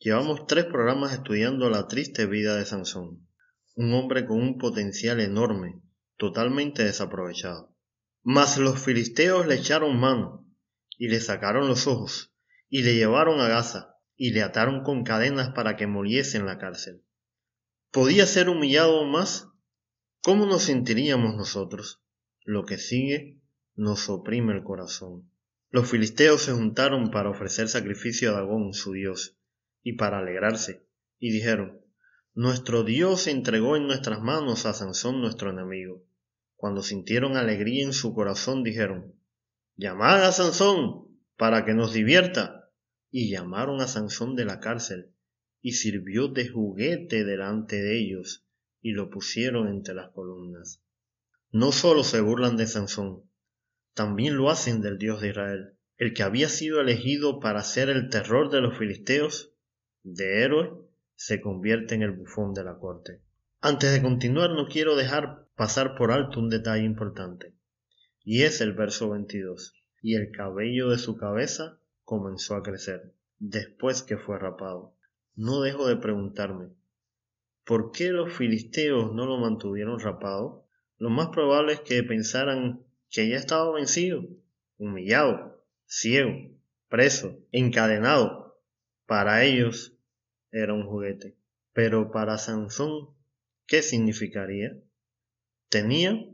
Llevamos tres programas estudiando la triste vida de Sansón, un hombre con un potencial enorme, totalmente desaprovechado. Mas los filisteos le echaron mano, y le sacaron los ojos, y le llevaron a Gaza, y le ataron con cadenas para que muriese en la cárcel. ¿Podía ser humillado más? ¿Cómo nos sentiríamos nosotros? Lo que sigue nos oprime el corazón. Los filisteos se juntaron para ofrecer sacrificio a Dagón, su dios, y para alegrarse, y dijeron, Nuestro Dios entregó en nuestras manos a Sansón nuestro enemigo. Cuando sintieron alegría en su corazón, dijeron, Llamad a Sansón para que nos divierta. Y llamaron a Sansón de la cárcel, y sirvió de juguete delante de ellos, y lo pusieron entre las columnas. No solo se burlan de Sansón, también lo hacen del Dios de Israel, el que había sido elegido para ser el terror de los filisteos, de héroe, se convierte en el bufón de la corte. Antes de continuar no quiero dejar pasar por alto un detalle importante, y es el verso 22. Y el cabello de su cabeza comenzó a crecer, después que fue rapado. No dejo de preguntarme, ¿por qué los filisteos no lo mantuvieron rapado? Lo más probable es que pensaran que ya estaba vencido, humillado, ciego, preso, encadenado. Para ellos era un juguete. Pero para Sansón, ¿qué significaría? Tenía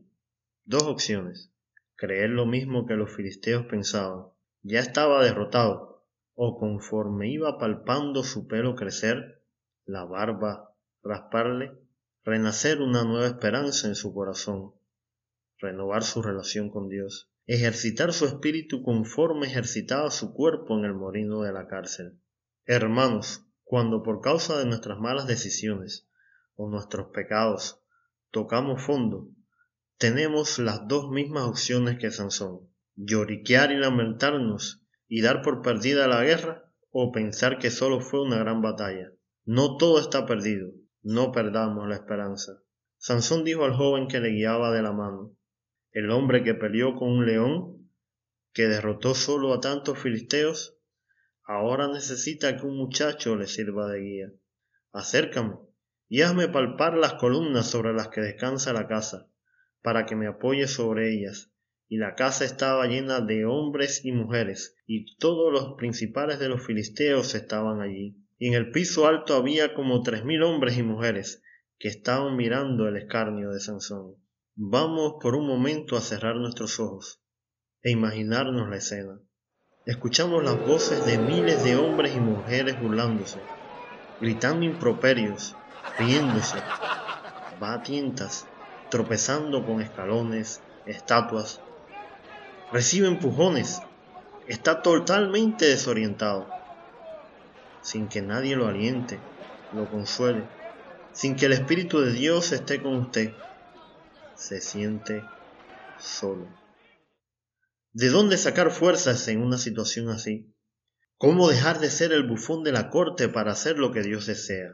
dos opciones. Creer lo mismo que los filisteos pensaban. Ya estaba derrotado. O conforme iba palpando su pelo crecer, la barba rasparle, renacer una nueva esperanza en su corazón, renovar su relación con Dios, ejercitar su espíritu conforme ejercitaba su cuerpo en el morino de la cárcel. Hermanos, cuando por causa de nuestras malas decisiones o nuestros pecados tocamos fondo, tenemos las dos mismas opciones que Sansón, lloriquear y lamentarnos y dar por perdida la guerra o pensar que solo fue una gran batalla. No todo está perdido, no perdamos la esperanza. Sansón dijo al joven que le guiaba de la mano, el hombre que peleó con un león, que derrotó solo a tantos filisteos, ahora necesita que un muchacho le sirva de guía. Acércame y hazme palpar las columnas sobre las que descansa la casa, para que me apoye sobre ellas. Y la casa estaba llena de hombres y mujeres, y todos los principales de los filisteos estaban allí. Y en el piso alto había como tres mil hombres y mujeres, que estaban mirando el escarnio de Sansón. Vamos por un momento a cerrar nuestros ojos e imaginarnos la escena. Escuchamos las voces de miles de hombres y mujeres burlándose, gritando improperios, riéndose, va a tientas, tropezando con escalones, estatuas. Recibe empujones, está totalmente desorientado, sin que nadie lo aliente, lo consuele, sin que el Espíritu de Dios esté con usted. Se siente solo. ¿De dónde sacar fuerzas en una situación así? ¿Cómo dejar de ser el bufón de la corte para hacer lo que Dios desea?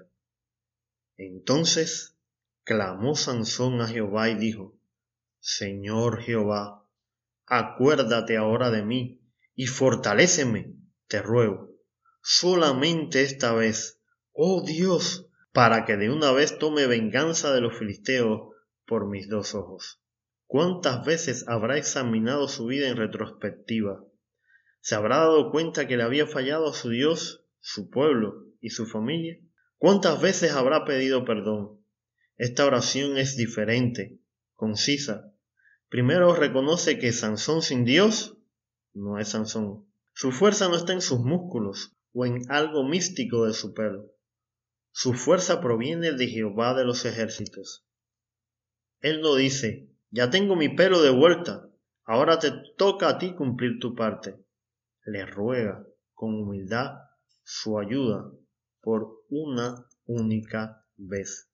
Entonces clamó Sansón a Jehová y dijo, Señor Jehová, acuérdate ahora de mí y fortaléceme, te ruego, solamente esta vez, oh Dios, para que de una vez tome venganza de los filisteos por mis dos ojos. ¿Cuántas veces habrá examinado su vida en retrospectiva? ¿Se habrá dado cuenta que le había fallado a su Dios, su pueblo y su familia? ¿Cuántas veces habrá pedido perdón? Esta oración es diferente, concisa. Primero reconoce que Sansón sin Dios no es Sansón. Su fuerza no está en sus músculos o en algo místico de su pelo. Su fuerza proviene de Jehová de los ejércitos. Él no dice, ya tengo mi pelo de vuelta, ahora te toca a ti cumplir tu parte. Le ruega con humildad su ayuda por una única vez.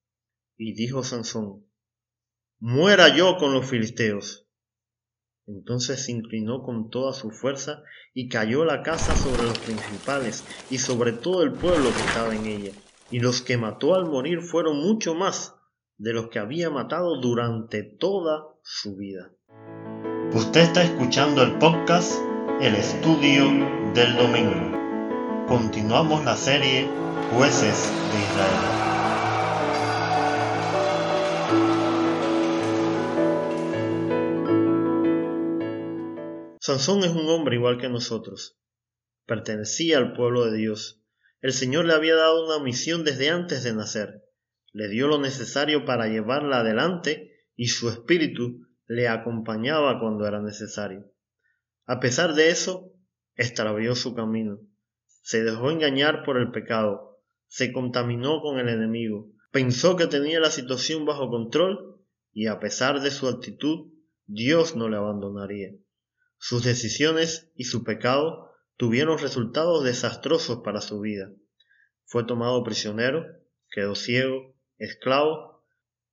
Y dijo Sansón, muera yo con los filisteos. Entonces se inclinó con toda su fuerza y cayó la casa sobre los principales y sobre todo el pueblo que estaba en ella. Y los que mató al morir fueron mucho más de los que había matado durante toda su vida. Usted está escuchando el podcast El Estudio del Domingo. Continuamos la serie Jueces de Israel. Sansón es un hombre igual que nosotros. Pertenecía al pueblo de Dios. El Señor le había dado una misión desde antes de nacer. Le dio lo necesario para llevarla adelante y su espíritu le acompañaba cuando era necesario. A pesar de eso, extravió su camino. Se dejó engañar por el pecado, se contaminó con el enemigo, pensó que tenía la situación bajo control y a pesar de su actitud, Dios no le abandonaría. Sus decisiones y su pecado tuvieron resultados desastrosos para su vida. Fue tomado prisionero, quedó ciego, esclavo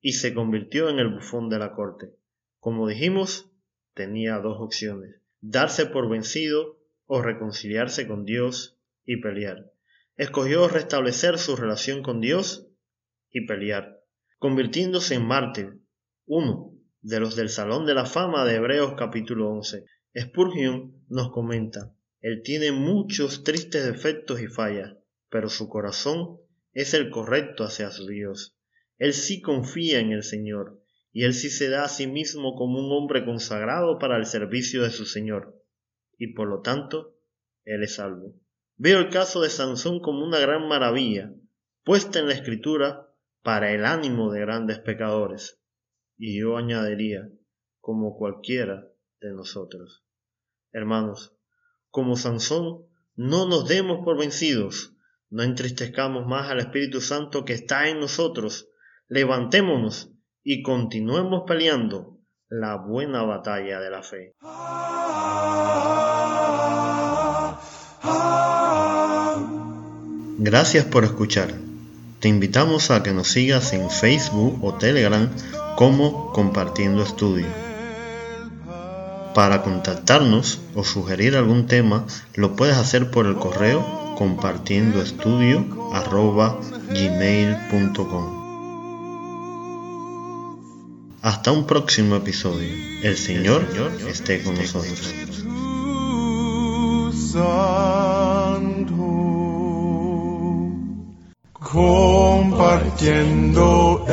y se convirtió en el bufón de la corte. Como dijimos, tenía dos opciones, darse por vencido o reconciliarse con Dios y pelear. Escogió restablecer su relación con Dios y pelear, convirtiéndose en mártir, uno de los del Salón de la Fama de Hebreos capítulo 11, Spurgeon nos comenta, él tiene muchos tristes defectos y fallas, pero su corazón es el correcto hacia su Dios. Él sí confía en el Señor, y él sí se da a sí mismo como un hombre consagrado para el servicio de su Señor, y por lo tanto, él es salvo. Veo el caso de Sansón como una gran maravilla, puesta en la escritura para el ánimo de grandes pecadores, y yo añadiría, como cualquiera de nosotros. Hermanos, como Sansón, no nos demos por vencidos, no entristezcamos más al Espíritu Santo que está en nosotros, levantémonos y continuemos peleando la buena batalla de la fe. Gracias por escuchar. Te invitamos a que nos sigas en Facebook o Telegram como Compartiendo Estudio. Para contactarnos o sugerir algún tema, lo puedes hacer por el correo compartiendo Hasta un próximo episodio. El Señor esté con nosotros. Compartiendo